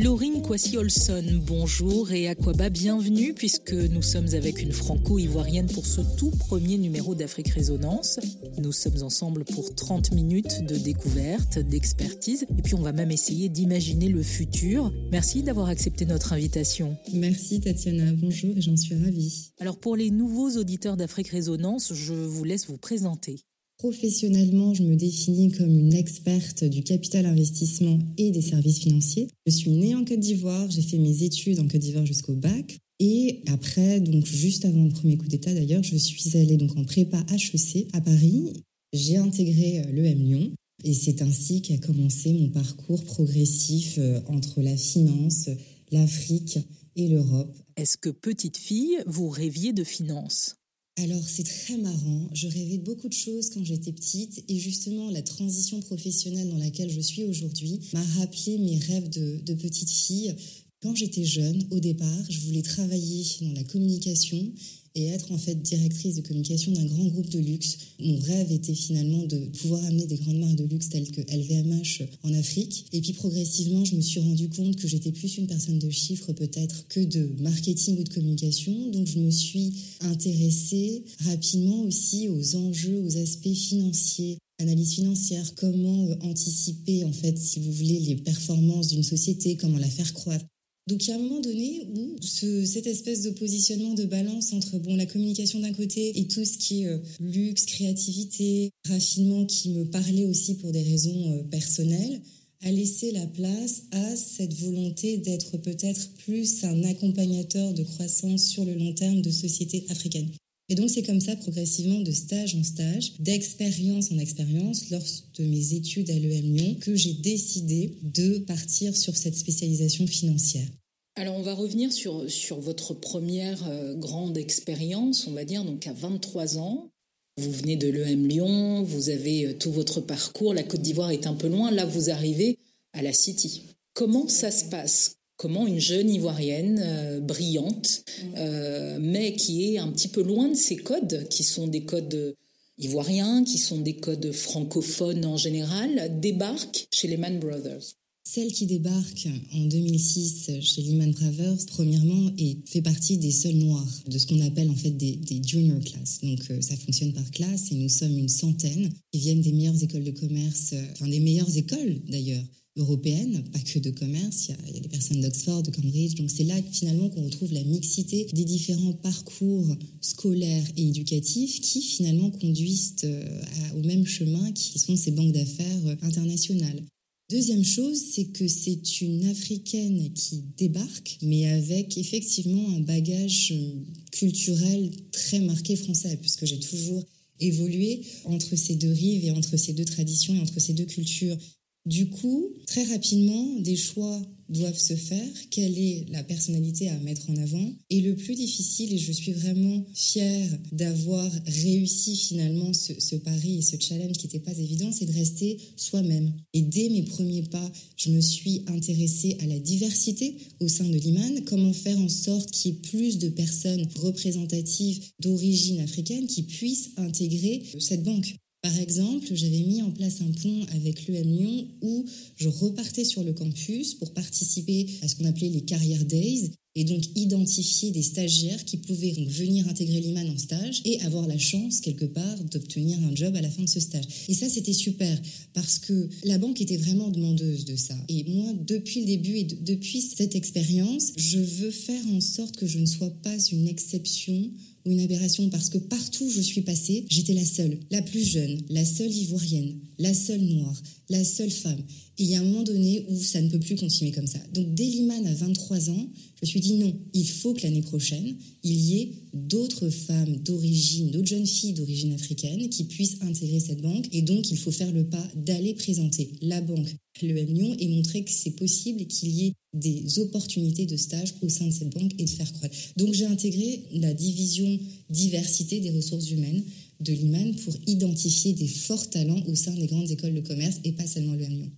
Laurine Kwasi-Olson, bonjour et Aquaba, bienvenue puisque nous sommes avec une franco-ivoirienne pour ce tout premier numéro d'Afrique Résonance. Nous sommes ensemble pour 30 minutes de découverte, d'expertise et puis on va même essayer d'imaginer le futur. Merci d'avoir accepté notre invitation. Merci Tatiana, bonjour et j'en suis ravie. Alors pour les nouveaux auditeurs d'Afrique Résonance, je vous laisse vous présenter. Professionnellement, je me définis comme une experte du capital investissement et des services financiers. Je suis née en Côte d'Ivoire, j'ai fait mes études en Côte d'Ivoire jusqu'au bac. Et après, donc juste avant le premier coup d'État d'ailleurs, je suis allée donc en prépa HEC à Paris. J'ai intégré euh, l'EM Lyon et c'est ainsi qu'a commencé mon parcours progressif euh, entre la finance, l'Afrique et l'Europe. Est-ce que petite fille, vous rêviez de finance? Alors c'est très marrant, je rêvais beaucoup de choses quand j'étais petite et justement la transition professionnelle dans laquelle je suis aujourd'hui m'a rappelé mes rêves de, de petite fille. Quand j'étais jeune, au départ, je voulais travailler dans la communication et être en fait directrice de communication d'un grand groupe de luxe. Mon rêve était finalement de pouvoir amener des grandes marques de luxe telles que LVMH en Afrique. Et puis progressivement, je me suis rendu compte que j'étais plus une personne de chiffres peut-être que de marketing ou de communication. Donc je me suis intéressée rapidement aussi aux enjeux, aux aspects financiers analyse financière, comment euh, anticiper en fait, si vous voulez, les performances d'une société, comment la faire croître. Donc il y a un moment donné où cette espèce de positionnement de balance entre bon la communication d'un côté et tout ce qui est euh, luxe, créativité, raffinement qui me parlait aussi pour des raisons euh, personnelles a laissé la place à cette volonté d'être peut-être plus un accompagnateur de croissance sur le long terme de sociétés africaines. Et donc c'est comme ça progressivement de stage en stage, d'expérience en expérience, lors de mes études à l'EM Lyon, que j'ai décidé de partir sur cette spécialisation financière. Alors on va revenir sur, sur votre première euh, grande expérience, on va dire, donc à 23 ans. Vous venez de l'EM Lyon, vous avez euh, tout votre parcours, la Côte d'Ivoire est un peu loin, là vous arrivez à la City. Comment ça se passe? Comment une jeune ivoirienne euh, brillante, euh, mais qui est un petit peu loin de ses codes, qui sont des codes ivoiriens, qui sont des codes francophones en général, débarque chez les Man Brothers. Celle qui débarque en 2006 chez Lehman Brothers, premièrement, et fait partie des seuls noirs, de ce qu'on appelle en fait des, des junior class. Donc euh, ça fonctionne par classe et nous sommes une centaine qui viennent des meilleures écoles de commerce, enfin des meilleures écoles d'ailleurs, européenne, pas que de commerce, il y a, des personnes d'Oxford, de Cambridge, donc c'est là finalement qu'on retrouve la mixité des différents parcours scolaires et éducatifs qui finalement conduisent euh, au même chemin qui sont ces banques d'affaires euh, internationales. Deuxième chose, c'est que c'est une Africaine qui débarque, mais avec effectivement un bagage euh, culturel très marqué français, puisque j'ai toujours évolué entre ces deux rives et entre ces deux traditions et entre ces deux cultures. Du coup, très rapidement, des choix doivent se faire, quelle est la personnalité à mettre en avant? Et le plus difficile, et je suis vraiment fière d'avoir réussi finalement ce, pari et ce challenge qui n'était pas évident, c'est de rester soi-même. Et dès mes premiers pas, je me suis intéressée à la diversité au sein de l'IMAN, comment faire en sorte qu'il y ait plus de personnes représentatives d'origine africaine qui puissent intégrer cette banque? Par exemple, j'avais mis en place un pont avec l'EM Lyon où je repartais sur le campus pour participer à ce qu'on appelait les Career Days et donc identifier des stagiaires qui pouvaient venir intégrer l'IMAN en stage et avoir la chance quelque part d'obtenir un job à la fin de ce stage. Et ça, c'était super parce que la banque était vraiment demandeuse de ça. Et moi, depuis le début et depuis cette expérience, je veux faire en sorte que je ne sois pas une exception une aberration parce que partout où je suis passée, j'étais la seule, la plus jeune, la seule ivoirienne, la seule noire, la seule femme. Et il y a un moment donné où ça ne peut plus continuer comme ça. Donc dès Liman à 23 ans, je me suis dit non, il faut que l'année prochaine, il y ait d'autres femmes d'origine, d'autres jeunes filles d'origine africaine qui puissent intégrer cette banque. Et donc il faut faire le pas d'aller présenter la banque, le Lyon, et montrer que c'est possible qu'il y ait des opportunités de stage au sein de cette banque et de faire croître. Donc j'ai intégré la division diversité des ressources humaines de l'IMAN pour identifier des forts talents au sein des grandes écoles de commerce et pas seulement le Lyon.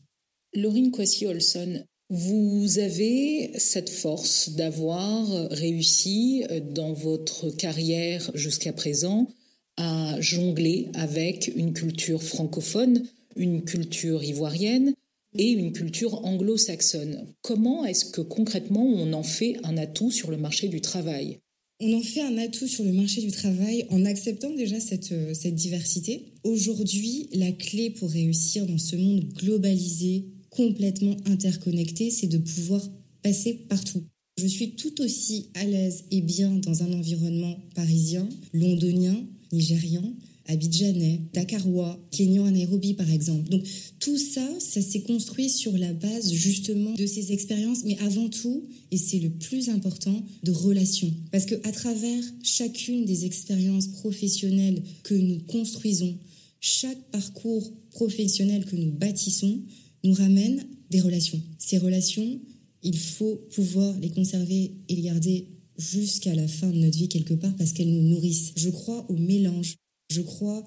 Laurine Kwasi-Olson, vous avez cette force d'avoir réussi dans votre carrière jusqu'à présent à jongler avec une culture francophone, une culture ivoirienne, et une culture anglo-saxonne. Comment est-ce que concrètement on en fait un atout sur le marché du travail? On en fait un atout sur le marché du travail en acceptant déjà cette, euh, cette diversité. Aujourd'hui, la clé pour réussir dans ce monde globalisé, complètement interconnecté, c'est de pouvoir passer partout. Je suis tout aussi à l'aise et bien dans un environnement parisien, londonien, nigérian, abidjanais, dakarois, kenyan à Nairobi par exemple. Donc tout ça, ça s'est construit sur la base justement de ces expériences, mais avant tout, et c'est le plus important, de relations. Parce que à travers chacune des expériences professionnelles que nous construisons, chaque parcours professionnel que nous bâtissons nous ramène des relations. Ces relations, il faut pouvoir les conserver et les garder jusqu'à la fin de notre vie quelque part parce qu'elles nous nourrissent. Je crois au mélange je crois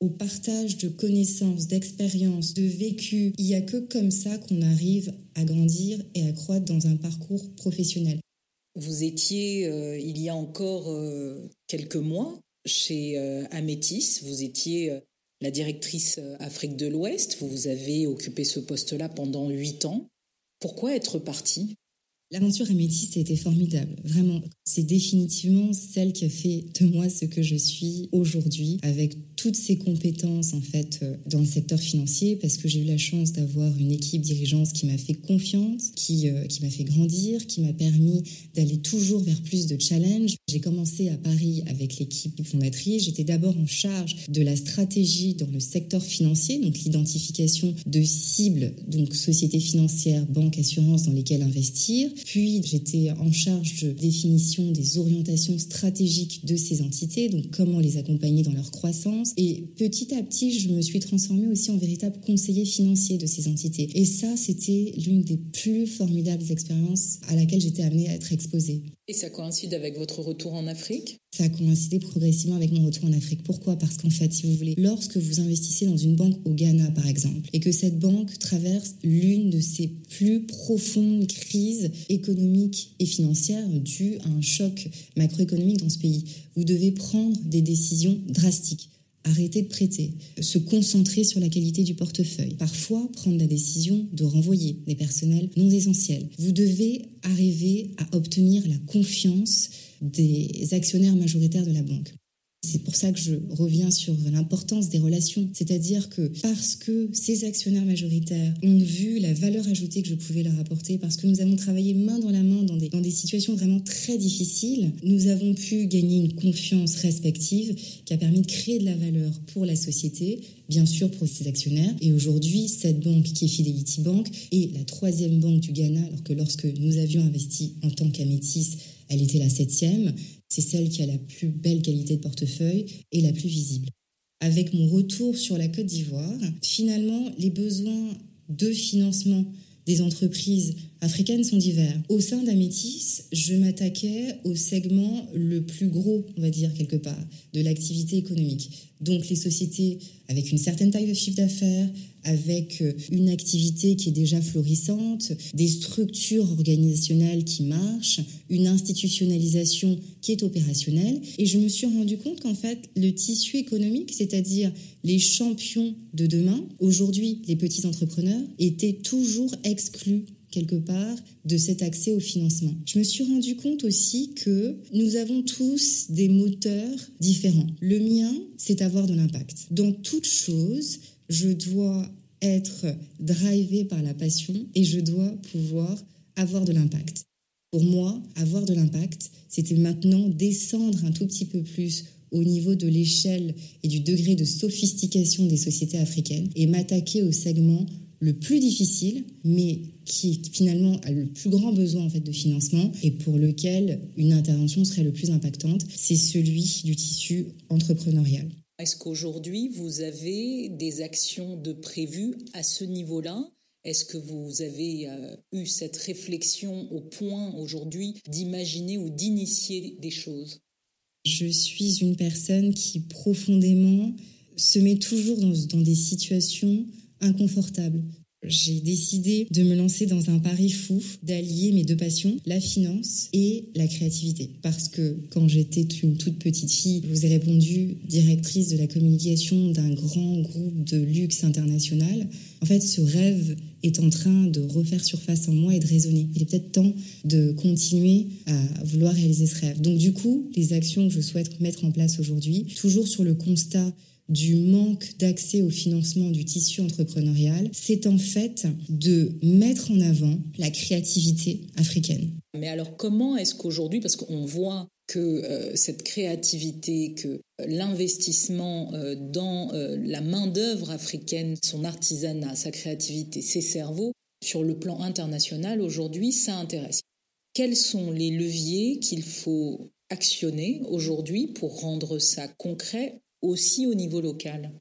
au partage de connaissances, d'expériences, de vécu. Il n'y a que comme ça qu'on arrive à grandir et à croître dans un parcours professionnel. Vous étiez, euh, il y a encore euh, quelques mois, chez euh, Amétis. Vous étiez la directrice Afrique de l'Ouest. Vous avez occupé ce poste-là pendant huit ans. Pourquoi être partie? L'aventure Amétis a été formidable, vraiment. C'est définitivement celle qui a fait de moi ce que je suis aujourd'hui, avec toutes ces compétences en fait euh, dans le secteur financier parce que j'ai eu la chance d'avoir une équipe dirigeante qui m'a fait confiance, qui, euh, qui m'a fait grandir, qui m'a permis d'aller toujours vers plus de challenges. J'ai commencé à Paris avec l'équipe fondatrice. J'étais d'abord en charge de la stratégie dans le secteur financier, donc l'identification de cibles, donc sociétés financières, banques, assurances dans lesquelles investir. Puis j'étais en charge de définition des orientations stratégiques de ces entités, donc comment les accompagner dans leur croissance et petit à petit, je me suis transformée aussi en véritable conseiller financier de ces entités. Et ça, c'était l'une des plus formidables expériences à laquelle j'étais amenée à être exposée. Et ça coïncide avec votre retour en Afrique? Ça a coïncidé progressivement avec mon retour en Afrique. Pourquoi? Parce qu'en fait, si vous voulez, lorsque vous investissez dans une banque au Ghana, par exemple, et que cette banque traverse l'une de ses plus profondes crises économiques et financières dues à un choc macroéconomique dans ce pays, vous devez prendre des décisions drastiques arrêter de prêter, se concentrer sur la qualité du portefeuille, parfois prendre la décision de renvoyer des personnels non essentiels. Vous devez arriver à obtenir la confiance des actionnaires majoritaires de la banque. C'est pour ça que je reviens sur l'importance des relations. C'est-à-dire que parce que ces actionnaires majoritaires ont vu la valeur ajoutée que je pouvais leur apporter, parce que nous avons travaillé main dans la main dans des, dans des situations vraiment très difficiles, nous avons pu gagner une confiance respective qui a permis de créer de la valeur pour la société, bien sûr pour ses actionnaires. Et aujourd'hui, cette banque qui est Fidelity Bank est la troisième banque du Ghana, alors que lorsque nous avions investi en tant qu'Amétis, elle était la septième. C'est celle qui a la plus belle qualité de portefeuille et la plus visible. Avec mon retour sur la Côte d'Ivoire, finalement, les besoins de financement des entreprises africaines sont divers. Au sein d'Amétis, je m'attaquais au segment le plus gros, on va dire quelque part, de l'activité économique. Donc les sociétés avec une certaine taille de chiffre d'affaires, avec euh, une activité qui est déjà florissante, des structures organisationnelles qui marchent, une institutionnalisation qui est opérationnelle. Et je me suis rendu compte qu'en fait, le tissu économique, c'est-à-dire les champions de demain, aujourd'hui les petits entrepreneurs, étaient toujours exclus quelque part de cet accès au financement. Je me suis rendu compte aussi que nous avons tous des moteurs différents. Le mien, c'est avoir de l'impact. Dans toute chose, je dois être drivé par la passion et je dois pouvoir avoir de l'impact. Pour moi, avoir de l'impact, c'était maintenant descendre un tout petit peu plus au niveau de l'échelle et du degré de sophistication des sociétés africaines et m'attaquer au segment le plus difficile, mais qui finalement a le plus grand besoin en fait de financement et pour lequel une intervention serait le plus impactante, c'est celui du tissu entrepreneurial. Est-ce qu'aujourd'hui vous avez des actions de prévues à ce niveau-là? Est-ce que vous avez euh, eu cette réflexion au point aujourd'hui d'imaginer ou d'initier des choses? Je suis une personne qui profondément se met toujours dans, dans des situations inconfortable. j'ai décidé de me lancer dans un pari fou, d'allier mes deux passions, la finance et la créativité. Parce que quand j'étais une toute petite fille, je vous ai répondu directrice de la communication d'un grand groupe de luxe international. En fait, ce rêve est en train de refaire surface en moi et de résonner. Il est peut-être temps de continuer à vouloir réaliser ce rêve. Donc du coup, les actions que je souhaite mettre en place aujourd'hui, toujours sur le constat du manque d'accès au financement du tissu entrepreneurial, c'est en fait de mettre en avant la créativité africaine. Mais alors comment est-ce qu'aujourd'hui, parce qu'on voit que euh, cette créativité, que l'investissement euh, dans euh, la main-d'œuvre africaine, son artisanat, sa créativité, ses cerveaux, sur le plan international aujourd'hui, ça intéresse. Quels sont les leviers qu'il faut actionner aujourd'hui pour rendre ça concret aussi au niveau local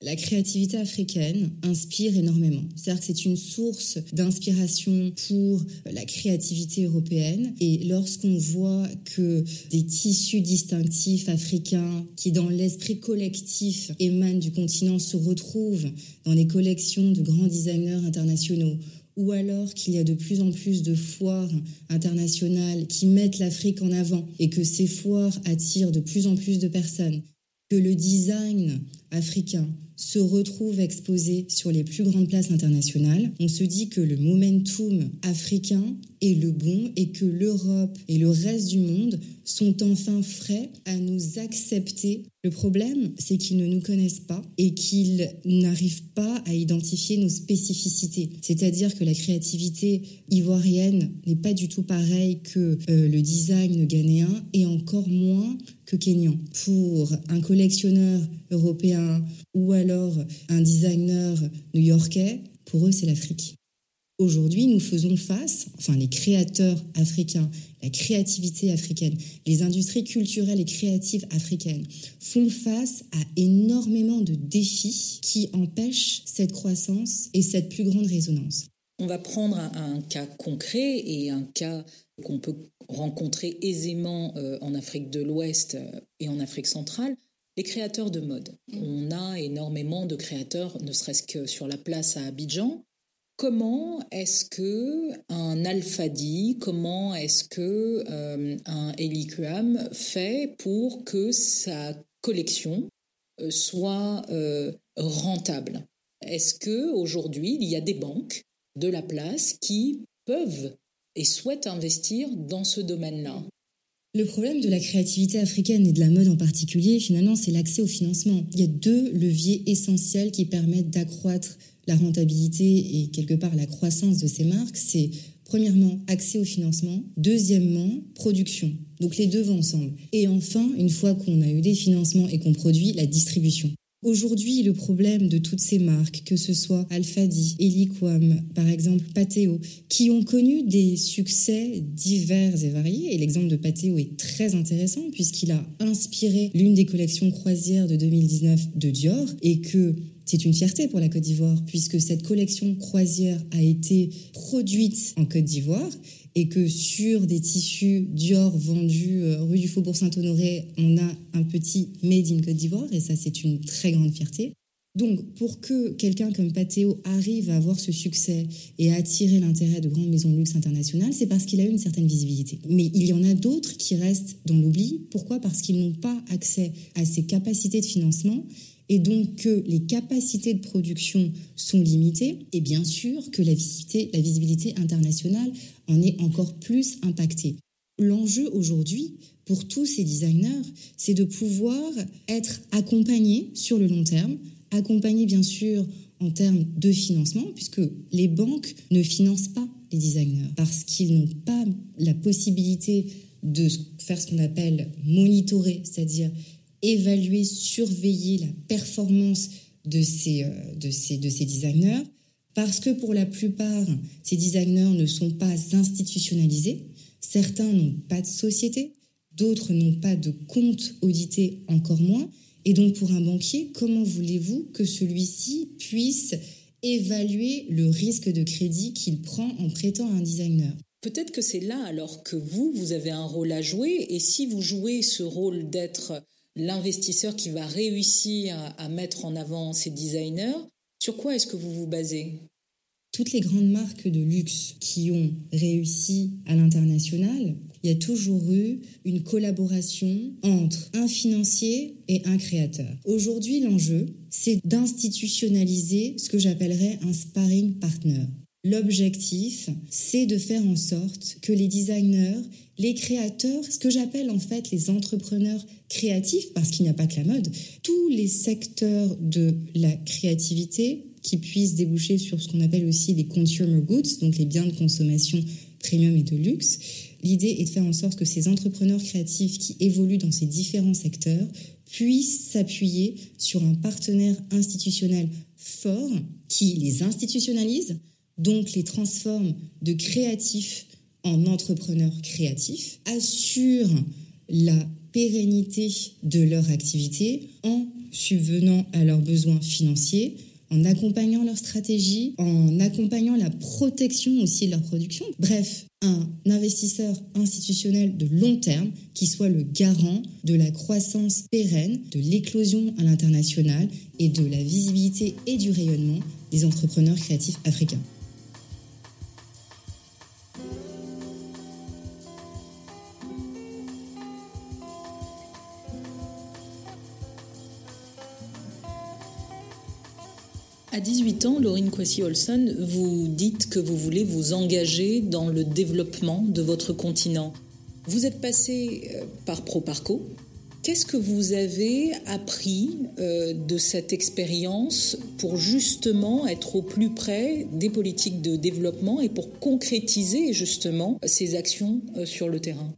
la créativité africaine inspire énormément. C'est-à-dire que c'est une source d'inspiration pour la créativité européenne. Et lorsqu'on voit que des tissus distinctifs africains qui, dans l'esprit collectif, émanent du continent, se retrouvent dans les collections de grands designers internationaux, ou alors qu'il y a de plus en plus de foires internationales qui mettent l'Afrique en avant et que ces foires attirent de plus en plus de personnes, que le design africain se retrouve exposé sur les plus grandes places internationales, on se dit que le momentum africain est le bon et que l'Europe et le reste du monde sont enfin frais à nous accepter. Le problème, c'est qu'ils ne nous connaissent pas et qu'ils n'arrivent pas à identifier nos spécificités. C'est-à-dire que la créativité ivoirienne n'est pas du tout pareille que euh, le design ghanéen et encore moins que kenyan. Pour un collectionneur européen ou alors un designer new-yorkais, pour eux, c'est l'Afrique. Aujourd'hui, nous faisons face, enfin les créateurs africains, la créativité africaine, les industries culturelles et créatives africaines font face à énormément de défis qui empêchent cette croissance et cette plus grande résonance. On va prendre un, cas concret et un cas qu'on peut rencontrer aisément euh, en Afrique de l'Ouest euh, et en Afrique centrale. Les créateurs de mode. On a énormément de créateurs, ne serait-ce que sur la place à Abidjan, Comment est-ce que un Alphadi, comment est-ce que euh, un Eliquam fait pour que sa collection euh, soit euh, rentable? Est-ce que aujourd'hui il y a des banques de la place qui peuvent et souhaitent investir dans ce domaine-là le problème de la créativité africaine et de la mode en particulier, finalement, c'est l'accès au financement. Il y a deux leviers essentiels qui permettent d'accroître la rentabilité et quelque part la croissance de ces marques, c'est premièrement accès au financement, deuxièmement production. Donc les deux vont ensemble. Et enfin, une fois qu'on a eu des financements et qu'on produit, la distribution. Aujourd'hui, le problème de toutes ces marques, que ce soit Alphadi, Eliquam, par exemple Pateo, qui ont connu des succès divers et variés, et l'exemple de Pateo est très intéressant puisqu'il a inspiré l'une des collections croisières de 2019 de Dior, et que c'est une fierté pour la Côte d'Ivoire, puisque cette collection croisière a été produite en Côte d'Ivoire et que sur des tissus Dior vendus euh, rue du Faubourg Saint-Honoré, on a un petit Made in Côte d'Ivoire, et ça c'est une très grande fierté. Donc, pour que quelqu'un comme Pateo arrive à avoir ce succès et à attirer l'intérêt de grandes maisons de luxe internationales, c'est parce qu'il a une certaine visibilité. Mais il y en a d'autres qui restent dans l'oubli. Pourquoi? Parce qu'ils n'ont pas accès à ces capacités de financement et donc que les capacités de production sont limitées, et bien sûr que la visibilité, internationale en est encore plus impactée. L'enjeu aujourd'hui pour tous ces designers, c'est de pouvoir être accompagnés sur le long terme, accompagnés bien sûr en termes de financement, puisque les banques ne financent pas les designers parce qu'ils n'ont pas la possibilité de faire ce qu'on appelle monitorer, c'est-à-dire évaluer, surveiller la performance de ces, euh, de ces, de ces designers, parce que pour la plupart, ces designers ne sont pas institutionnalisés. Certains n'ont pas de société, d'autres n'ont pas de compte audité, encore moins. Et donc pour un banquier, comment voulez-vous que celui-ci puisse évaluer le risque de crédit qu'il prend en prêtant à un designer? Peut-être que c'est là alors que vous, vous avez un rôle à jouer, et si vous jouez ce rôle d'être l'investisseur qui va réussir à mettre en avant ces designers, sur quoi est-ce que vous vous basez? Toutes les grandes marques de luxe qui ont réussi à l'international, il y a toujours eu une collaboration entre un financier et un créateur. Aujourd'hui, l'enjeu, c'est d'institutionnaliser ce que j'appellerais un sparring partner. L'objectif, c'est de faire en sorte que les designers, les créateurs, ce que j'appelle en fait les entrepreneurs créatifs, parce qu'il n'y a pas que la mode, tous les secteurs de la créativité qui puissent déboucher sur ce qu'on appelle aussi les consumer goods, donc les biens de consommation premium et de luxe. L'idée est de faire en sorte que ces entrepreneurs créatifs qui évoluent dans ces différents secteurs puissent s'appuyer sur un partenaire institutionnel fort qui les institutionnalise, donc les transforme de créatifs en entrepreneurs créatifs, assure la pérennité de leur activité en subvenant à leurs besoins financiers, en accompagnant leur stratégie, en accompagnant la protection aussi de leur production. Bref, un investisseur institutionnel de long terme qui soit le garant de la croissance pérenne, de l'éclosion à l'international et de la visibilité et du rayonnement des entrepreneurs créatifs africains. À 18 ans, Laurine Kwasi-Olson, vous dites que vous voulez vous engager dans le développement de votre continent. Vous êtes passé euh, par ProParco. Qu'est-ce que vous avez appris euh, de cette expérience pour justement être au plus près des politiques de développement et pour concrétiser justement ces actions euh, sur le terrain?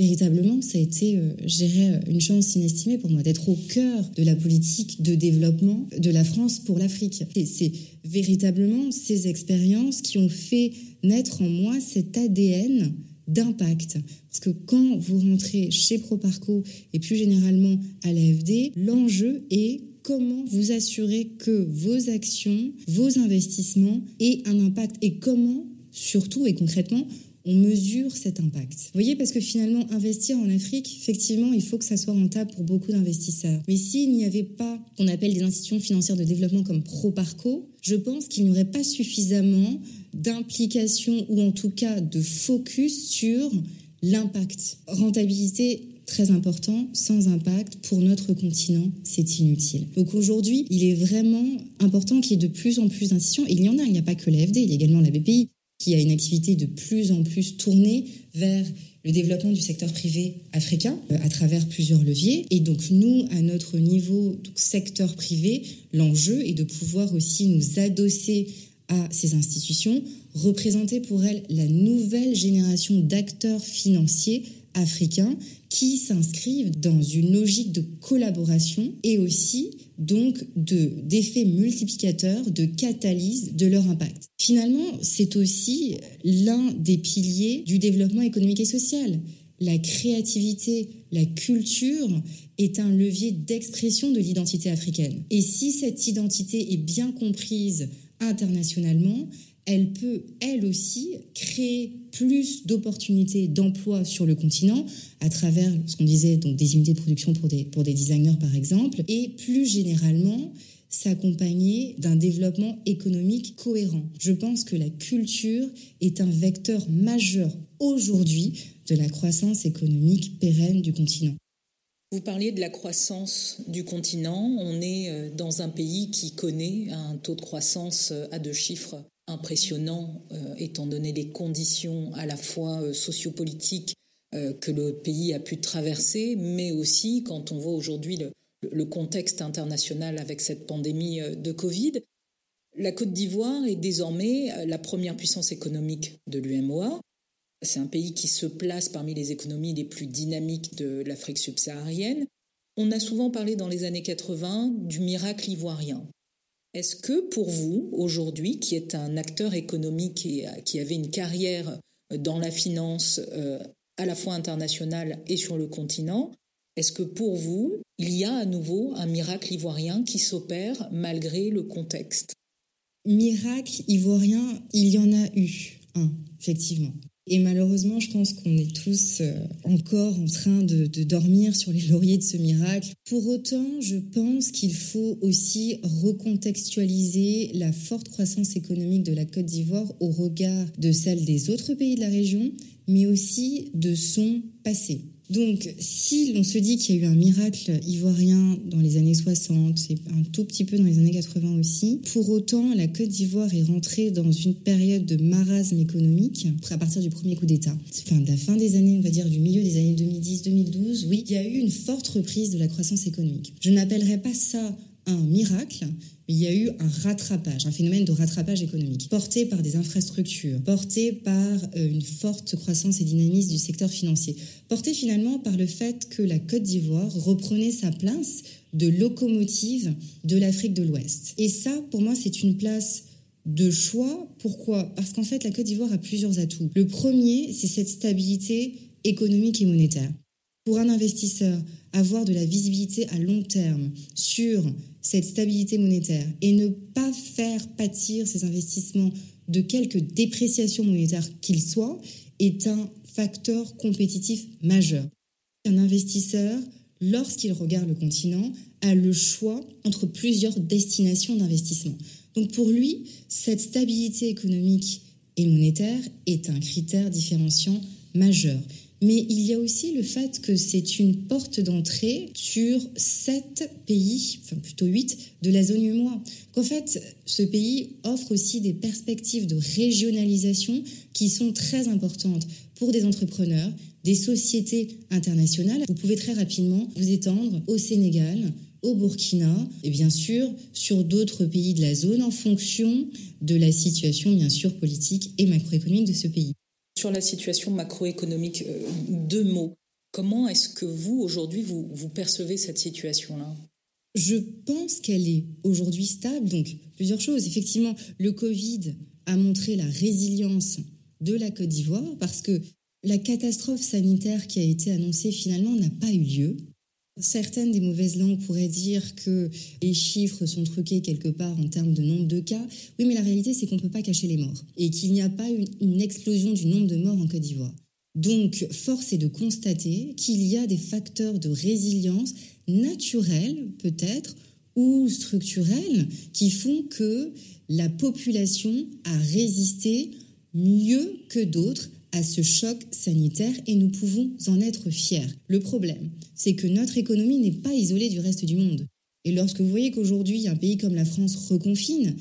Véritablement, ça a été, euh, une chance inestimée pour moi d'être au cœur de la politique de développement de la France pour l'Afrique. Et c'est véritablement ces expériences qui ont fait naître en moi cet ADN d'impact. Parce que quand vous rentrez chez ProParco et plus généralement à l'AFD, l'enjeu est comment vous assurer que vos actions, vos investissements aient un impact et comment, surtout et concrètement, on mesure cet impact. Vous voyez, parce que finalement, investir en Afrique, effectivement, il faut que ça soit rentable pour beaucoup d'investisseurs. Mais s'il n'y avait pas qu'on appelle des institutions financières de développement comme ProParco, je pense qu'il n'y aurait pas suffisamment d'implication ou en tout cas de focus sur l'impact. Rentabilité très important, sans impact pour notre continent, c'est inutile. Donc aujourd'hui, il est vraiment important qu'il y ait de plus en plus d'institutions. Il y en a, il n'y a pas que l'AFD, il y a également la BPI, qui a une activité de plus en plus tournée vers le développement du secteur privé africain euh, à travers plusieurs leviers. Et donc nous, à notre niveau secteur privé, l'enjeu est de pouvoir aussi nous adosser à ces institutions, représenter pour elles la nouvelle génération d'acteurs financiers africains qui s'inscrivent dans une logique de collaboration et aussi donc d'effets multiplicateurs, de catalyse de leur impact. Finalement, c'est aussi l'un des piliers du développement économique et social. La créativité, la culture est un levier d'expression de l'identité africaine. Et si cette identité est bien comprise internationalement, elle peut, elle aussi, créer plus d'opportunités d'emploi sur le continent à travers ce qu'on disait, donc des unités de production pour des, pour des designers par exemple, et plus généralement s'accompagner d'un développement économique cohérent. Je pense que la culture est un vecteur majeur aujourd'hui de la croissance économique pérenne du continent. Vous parliez de la croissance du continent. On est euh, dans un pays qui connaît un taux de croissance euh, à deux chiffres impressionnant, euh, étant donné les conditions à la fois euh, sociopolitiques euh, que le pays a pu traverser, mais aussi quand on voit aujourd'hui le, contexte international avec cette pandémie de Covid. La Côte d'Ivoire est désormais la première puissance économique de l'UMOA. C'est un pays qui se place parmi les économies les plus dynamiques de l'Afrique subsaharienne. On a souvent parlé dans les années 80 du miracle ivoirien. Est-ce que pour vous, aujourd'hui, qui est un acteur économique et euh, qui avait une carrière euh, dans la finance euh, à la fois internationale et sur le continent, est-ce que pour vous, il y a à nouveau un miracle ivoirien qui s'opère malgré le contexte? Miracle ivoirien, il y en a eu un, effectivement. Et malheureusement, je pense qu'on est tous euh, encore en train de, dormir sur les lauriers de ce miracle. Pour autant, je pense qu'il faut aussi recontextualiser la forte croissance économique de la Côte d'Ivoire au regard de celle des autres pays de la région, mais aussi de son passé. Donc, si l'on se dit qu'il y a eu un miracle ivoirien dans les années 60 et un tout petit peu dans les années 80 aussi, pour autant, la Côte d'Ivoire est rentrée dans une période de marasme économique à partir du premier coup d'État. Enfin, de la fin des années, on va dire du milieu des années 2010-2012, oui, il y a eu une forte reprise de la croissance économique. Je n'appellerais pas ça un miracle, il y a eu un rattrapage, un phénomène de rattrapage économique, porté par des infrastructures, porté par euh, une forte croissance et dynamisme du secteur financier, porté finalement par le fait que la Côte d'Ivoire reprenait sa place de locomotive de l'Afrique de l'Ouest. Et ça, pour moi, c'est une place de choix. Pourquoi? Parce qu'en fait, la Côte d'Ivoire a plusieurs atouts. Le premier, c'est cette stabilité économique et monétaire. Pour un investisseur, avoir de la visibilité à long terme sur cette stabilité monétaire et ne pas faire pâtir ces investissements de quelque dépréciation monétaire qu'il soit est un facteur compétitif majeur. Un investisseur, lorsqu'il regarde le continent, a le choix entre plusieurs destinations d'investissement. Donc pour lui, cette stabilité économique et monétaire est un critère différenciant majeur. Mais il y a aussi le fait que c'est une porte d'entrée sur sept pays, enfin plutôt huit, de la zone UMOA. Qu'en fait, ce pays offre aussi des perspectives de régionalisation qui sont très importantes pour des entrepreneurs, des sociétés internationales. Vous pouvez très rapidement vous étendre au Sénégal, au Burkina et bien sûr sur d'autres pays de la zone en fonction de la situation bien sûr politique et macroéconomique de ce pays. Sur la situation macroéconomique, euh, deux mots. Comment est-ce que vous, aujourd'hui, vous, vous percevez cette situation-là? Je pense qu'elle est aujourd'hui stable. Donc, plusieurs choses. Effectivement, le Covid a montré la résilience de la Côte d'Ivoire parce que la catastrophe sanitaire qui a été annoncée finalement n'a pas eu lieu. Certaines des mauvaises langues pourraient dire que les chiffres sont truqués quelque part en termes de nombre de cas. Oui, mais la réalité, c'est qu'on ne peut pas cacher les morts et qu'il n'y a pas une, une explosion du nombre de morts en Côte d'Ivoire. Donc, force est de constater qu'il y a des facteurs de résilience naturels, peut-être, ou structurels, qui font que la population a résisté mieux que d'autres à ce choc sanitaire et nous pouvons en être fiers. Le problème, c'est que notre économie n'est pas isolée du reste du monde. Et lorsque vous voyez qu'aujourd'hui un pays comme la France reconfine,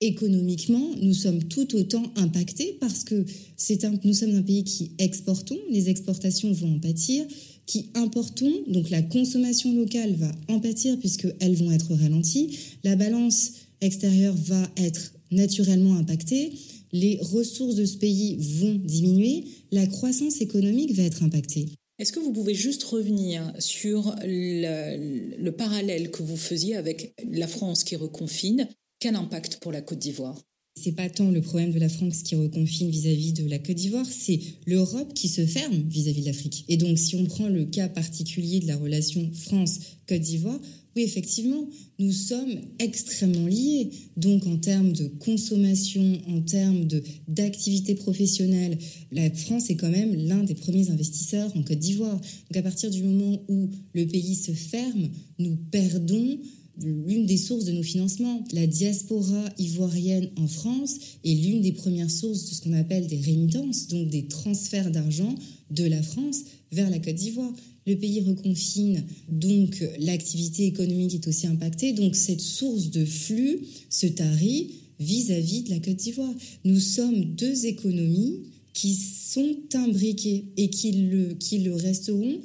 économiquement, nous sommes tout autant impactés parce que c'est un, nous sommes un pays qui exportons, les exportations vont en pâtir, qui importons, donc la consommation locale va en pâtir puisqu'elles vont être ralenties, la balance extérieure va être naturellement impactée les ressources de ce pays vont diminuer, la croissance économique va être impactée. Est-ce que vous pouvez juste revenir sur le, parallèle que vous faisiez avec la France qui reconfine? Quel impact pour la Côte d'Ivoire? C'est pas tant le problème de la France qui reconfine vis-à-vis de la Côte d'Ivoire, c'est l'Europe qui se ferme vis-à-vis de l'Afrique. Et donc, si on prend le cas particulier de la relation France-Côte d'Ivoire, oui, effectivement, nous sommes extrêmement liés. Donc, en termes de consommation, en termes d'activité professionnelle, la France est quand même l'un des premiers investisseurs en Côte d'Ivoire. Donc, à partir du moment où le pays se ferme, nous perdons l'une des sources de nos financements. La diaspora ivoirienne en France est l'une des premières sources de ce qu'on appelle des rémittances, donc des transferts d'argent de la France vers la Côte d'Ivoire. Le pays reconfine, donc l'activité économique est aussi impactée, donc cette source de flux se tarit vis-à-vis de la Côte d'Ivoire. Nous sommes deux économies qui sont imbriquées et qui le, qui le resteront.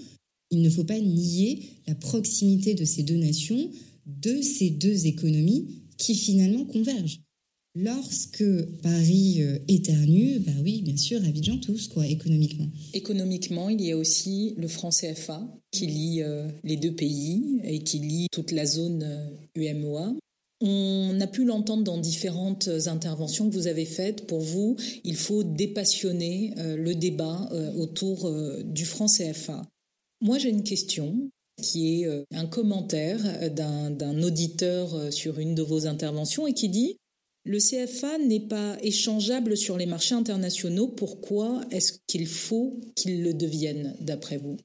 Il ne faut pas nier la proximité de ces deux nations de ces deux économies qui finalement convergent. Lorsque Paris euh, éternue, bah oui, bien sûr, Abidjan tous, quoi, économiquement. Économiquement, il y a aussi le franc CFA qui lie euh, les deux pays et qui lie toute la zone UMOA. Euh, On a pu l'entendre dans différentes interventions que vous avez faites. Pour vous, il faut dépassionner le débat autour du franc CFA. Moi, j'ai une question qui est un commentaire d'un auditeur sur une de vos interventions et qui dit Le CFA n'est pas échangeable sur les marchés internationaux. Pourquoi est-ce qu'il faut qu'il le devienne, d'après vous?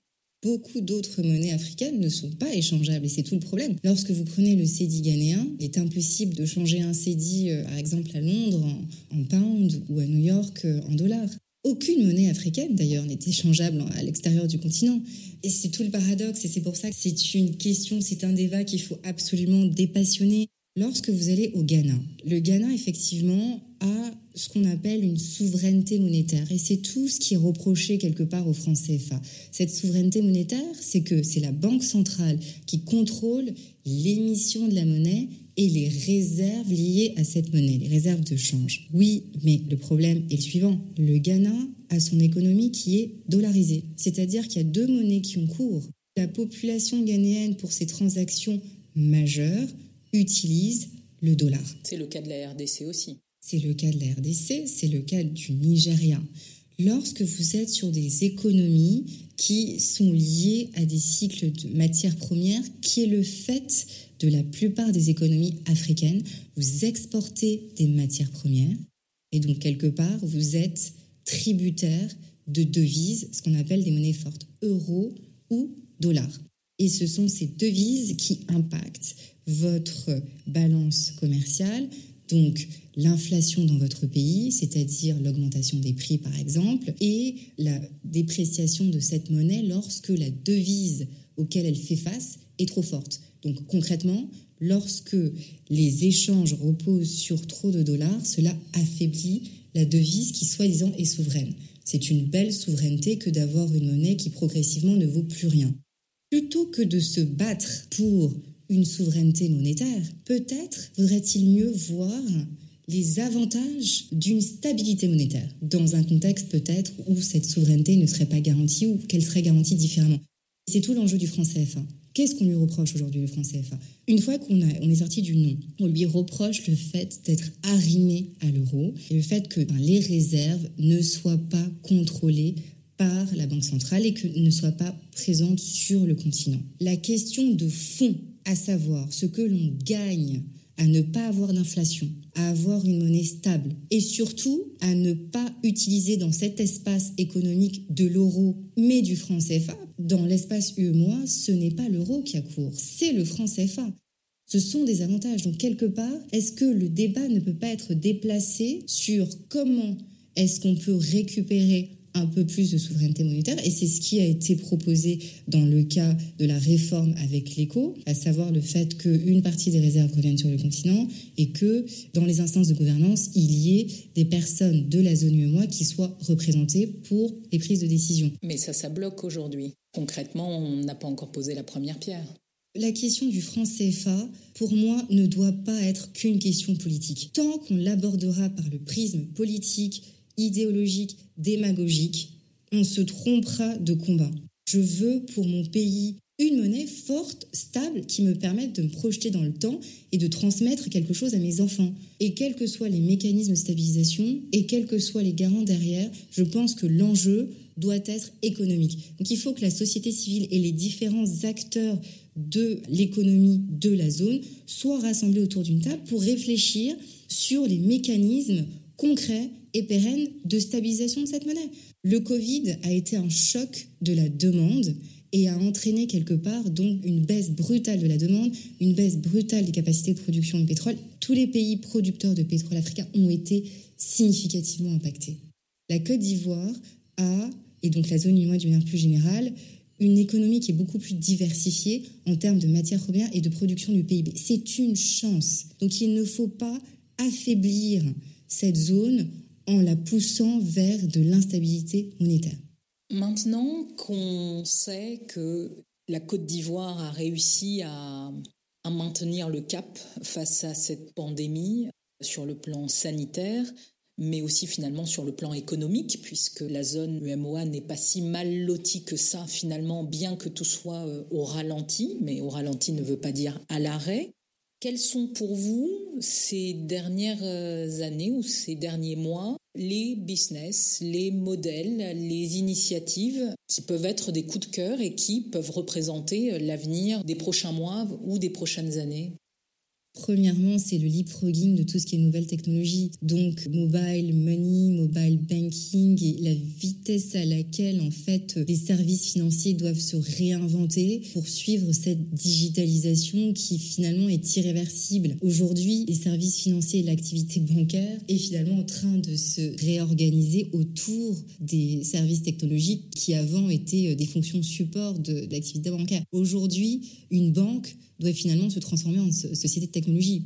Beaucoup d'autres monnaies africaines ne sont pas échangeables et c'est tout le problème. Lorsque vous prenez le cédi ghanéen, il est impossible de changer un cédi, euh, par exemple à Londres, en, en pound ou à New York euh, en dollars. Aucune monnaie africaine, d'ailleurs, n'est échangeable à l'extérieur du continent. Et c'est tout le paradoxe, et c'est pour ça que c'est une question, c'est un débat qu'il faut absolument dépassionner. Lorsque vous allez au Ghana, le Ghana, effectivement, a ce qu'on appelle une souveraineté monétaire. Et c'est tout ce qui est reproché quelque part au franc CFA. Cette souveraineté monétaire, c'est que c'est la Banque centrale qui contrôle l'émission de la monnaie et les réserves liées à cette monnaie, les réserves de change. Oui, mais le problème est le suivant. Le Ghana a son économie qui est dollarisée, c'est-à-dire qu'il y a deux monnaies qui ont cours. La population ghanéenne, pour ses transactions majeures, utilise le dollar. C'est le cas de la RDC aussi. C'est le cas de la RDC, c'est le cas du Nigeria. Lorsque vous êtes sur des économies qui sont liées à des cycles de matières premières, qui est le fait de la plupart des économies africaines, vous exportez des matières premières et donc quelque part vous êtes tributaire de devises, ce qu'on appelle des monnaies fortes, euros ou dollars. Et ce sont ces devises qui impactent votre balance commerciale, donc l'inflation dans votre pays, c'est-à-dire l'augmentation des prix par exemple, et la dépréciation de cette monnaie lorsque la devise auquel elle fait face est trop forte. Donc concrètement, lorsque les échanges reposent sur trop de dollars, cela affaiblit la devise qui soi-disant est souveraine. C'est une belle souveraineté que d'avoir une monnaie qui progressivement ne vaut plus rien. Plutôt que de se battre pour une souveraineté monétaire, peut-être vaudrait-il mieux voir les avantages d'une stabilité monétaire, dans un contexte peut-être où cette souveraineté ne serait pas garantie ou qu'elle serait garantie différemment. C'est tout l'enjeu du franc CFA. Qu'est-ce qu'on lui reproche aujourd'hui, le franc CFA Une fois qu'on on est sorti du non, on lui reproche le fait d'être arrimé à l'euro et le fait que ben, les réserves ne soient pas contrôlées par la Banque centrale et que ne soient pas présentes sur le continent. La question de fond, à savoir ce que l'on gagne à ne pas avoir d'inflation, à avoir une monnaie stable et surtout à ne pas utiliser dans cet espace économique de l'euro mais du franc CFA. Dans l'espace UEMOA, ce n'est pas l'euro qui a cours, c'est le franc CFA. Ce sont des avantages. Donc quelque part, est-ce que le débat ne peut pas être déplacé sur comment est-ce qu'on peut récupérer un peu plus de souveraineté monétaire. Et c'est ce qui a été proposé dans le cas de la réforme avec l'éco, à savoir le fait qu'une partie des réserves reviennent sur le continent et que dans les instances de gouvernance, il y ait des personnes de la zone UEMOA qui soient représentées pour les prises de décision. Mais ça, ça bloque aujourd'hui. Concrètement, on n'a pas encore posé la première pierre. La question du franc CFA, pour moi, ne doit pas être qu'une question politique. Tant qu'on l'abordera par le prisme politique, idéologique, démagogique, on se trompera de combat. Je veux pour mon pays une monnaie forte, stable, qui me permette de me projeter dans le temps et de transmettre quelque chose à mes enfants. Et quels que soient les mécanismes de stabilisation et quels que soient les garants derrière, je pense que l'enjeu doit être économique. Donc il faut que la société civile et les différents acteurs de l'économie de la zone soient rassemblés autour d'une table pour réfléchir sur les mécanismes concrets et pérenne de stabilisation de cette monnaie. Le Covid a été un choc de la demande et a entraîné quelque part donc une baisse brutale de la demande, une baisse brutale des capacités de production de pétrole. Tous les pays producteurs de pétrole africains ont été significativement impactés. La Côte d'Ivoire a, et donc la zone UMOA d'une manière plus générale, une économie qui est beaucoup plus diversifiée en termes de matières premières et de production du PIB. C'est une chance. Donc il ne faut pas affaiblir cette zone en la poussant vers de l'instabilité monétaire. Maintenant qu'on sait que la Côte d'Ivoire a réussi à, maintenir le cap face à cette pandémie sur le plan sanitaire, mais aussi finalement sur le plan économique, puisque la zone UMOA n'est pas si mal lotie que ça finalement, bien que tout soit euh, au ralenti, mais au ralenti ne veut pas dire à l'arrêt. Quels sont pour vous ces dernières euh, années ou ces derniers mois les business, les modèles, les initiatives qui peuvent être des coups de cœur et qui peuvent représenter euh, l'avenir des prochains mois ou des prochaines années? Premièrement, c'est le leapfrogging de tout ce qui est nouvelles technologies. Donc, mobile money, mobile banking et la vitesse à laquelle, en fait, les services financiers doivent se réinventer pour suivre cette digitalisation qui, finalement, est irréversible. Aujourd'hui, les services financiers et l'activité bancaire est finalement en train de se réorganiser autour des services technologiques qui avant étaient euh, des fonctions support de, l'activité bancaire. Aujourd'hui, une banque doit finalement se transformer en société de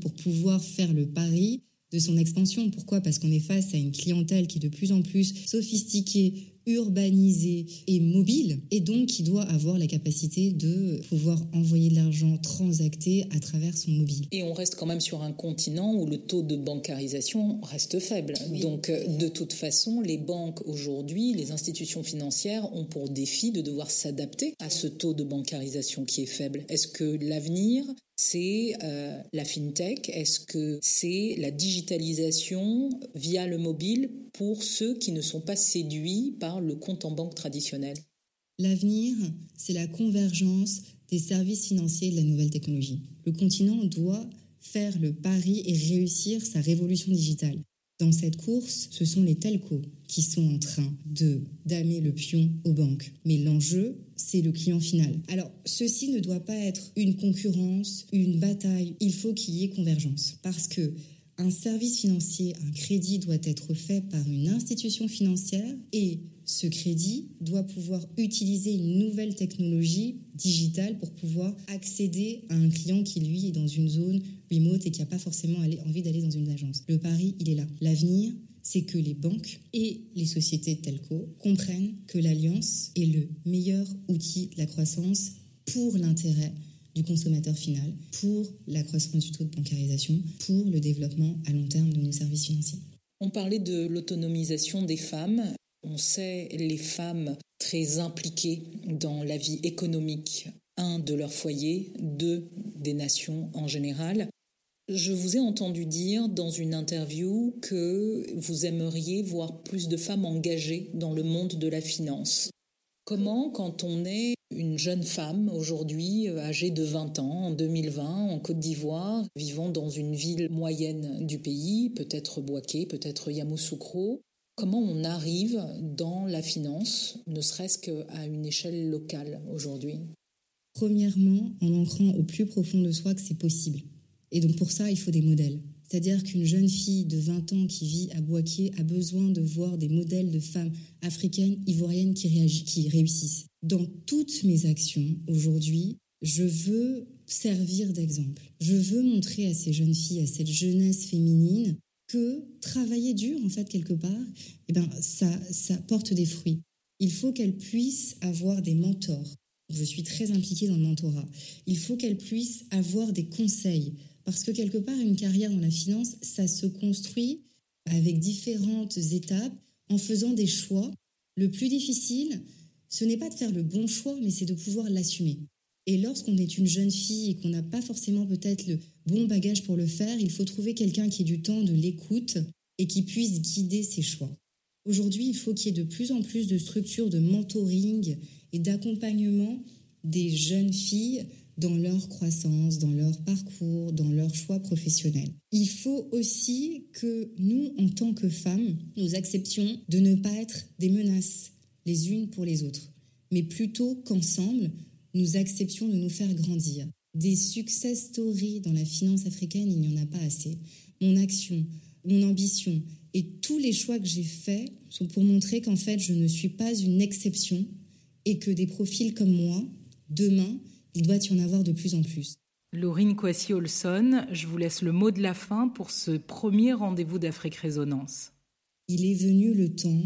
pour pouvoir faire le pari de son expansion. Pourquoi? Parce qu'on est face à une clientèle qui est de plus en plus sophistiquée, urbanisé et mobile, et donc qui doit avoir la capacité de pouvoir envoyer de l'argent transacté à travers son mobile. Et on reste quand même sur un continent où le taux de bancarisation reste faible. Donc euh, de toute façon, les banques aujourd'hui, les institutions financières ont pour défi de devoir s'adapter à ce taux de bancarisation qui est faible. Est-ce que l'avenir c'est euh, la fintech? Est-ce que c'est la digitalisation via le mobile pour ceux qui ne sont pas séduits par le compte en banque traditionnel L'avenir, c'est la convergence des services financiers et de la nouvelle technologie. Le continent doit faire le pari et réussir sa révolution digitale. Dans cette course, ce sont les telcos qui sont en train de damer le pion aux banques. Mais l'enjeu, c'est le client final. Alors, ceci ne doit pas être une concurrence, une bataille. Il faut qu'il y ait convergence. Parce que un service financier, un crédit doit être fait par une institution financière et ce crédit doit pouvoir utiliser une nouvelle technologie digitale pour pouvoir accéder à un client qui, lui, est dans une zone remote et qui n'a pas forcément envie d'aller dans une agence. Le pari, il est là. L'avenir, c'est que les banques et les sociétés telco comprennent que l'alliance est le meilleur outil de la croissance pour l'intérêt du consommateur final, pour la croissance du taux de bancarisation, pour le développement à long terme de nos services financiers. On parlait de l'autonomisation des femmes. On sait les femmes très impliquées dans la vie économique, un, de leur foyer, deux, des nations en général. Je vous ai entendu dire dans une interview que vous aimeriez voir plus de femmes engagées dans le monde de la finance. Comment, quand on est une jeune femme aujourd'hui, âgée de 20 ans, en 2020, en Côte d'Ivoire, vivant dans une ville moyenne du pays, peut-être Boaké, peut-être Yamoussoukro, Comment on arrive dans la finance, ne serait-ce qu'à une échelle locale aujourd'hui? Premièrement, en ancrant au plus profond de soi que c'est possible. Et donc pour ça, il faut des modèles. C'est-à-dire qu'une jeune fille de 20 ans qui vit à Boaké a besoin de voir des modèles de femmes africaines, ivoiriennes qui, qui réussissent. Dans toutes mes actions aujourd'hui, je veux servir d'exemple. Je veux montrer à ces jeunes filles, à cette jeunesse féminine, que travailler dur, en fait, quelque part, eh ben, ça, ça porte des fruits. Il faut qu'elle puisse avoir des mentors. Je suis très impliquée dans le mentorat. Il faut qu'elle puisse avoir des conseils. Parce que quelque part, une carrière dans la finance, ça se construit avec différentes étapes en faisant des choix. Le plus difficile, ce n'est pas de faire le bon choix, mais c'est de pouvoir l'assumer. Et lorsqu'on est une jeune fille et qu'on n'a pas forcément peut-être le bon bagage pour le faire, il faut trouver quelqu'un qui ait du temps de l'écoute et qui puisse guider ses choix. Aujourd'hui, il faut qu'il y ait de plus en plus de structures de mentoring et d'accompagnement des jeunes filles dans leur croissance, dans leur parcours, dans leur choix professionnel. Il faut aussi que nous, en tant que femmes, nous acceptions de ne pas être des menaces les unes pour les autres, mais plutôt qu'ensemble, nous acceptions de nous faire grandir. Des success stories dans la finance africaine, il n'y en a pas assez. Mon action, mon ambition et tous les choix que j'ai faits sont pour montrer qu'en fait, je ne suis pas une exception et que des profils comme moi, demain, il doit y en avoir de plus en plus. Laurine Kwasi-Olson, je vous laisse le mot de la fin pour ce premier rendez-vous d'Afrique Résonance. Il est venu le temps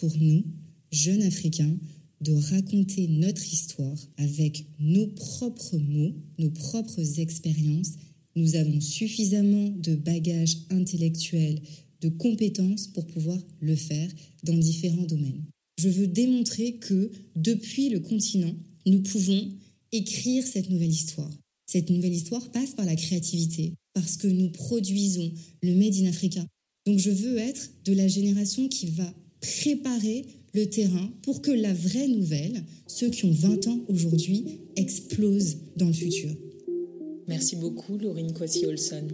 pour nous, jeunes Africains, de raconter notre histoire avec nos propres mots, nos propres expériences. Nous avons suffisamment de bagages intellectuels, de compétences pour pouvoir le faire dans différents domaines. Je veux démontrer que depuis le continent, nous pouvons écrire cette nouvelle histoire. Cette nouvelle histoire passe par la créativité, parce que nous produisons le Made in Africa. Donc je veux être de la génération qui va préparer le terrain pour que la vraie nouvelle, ceux qui ont 20 ans aujourd'hui, explose dans le futur. Merci beaucoup, Laurine Kwasi-Olson.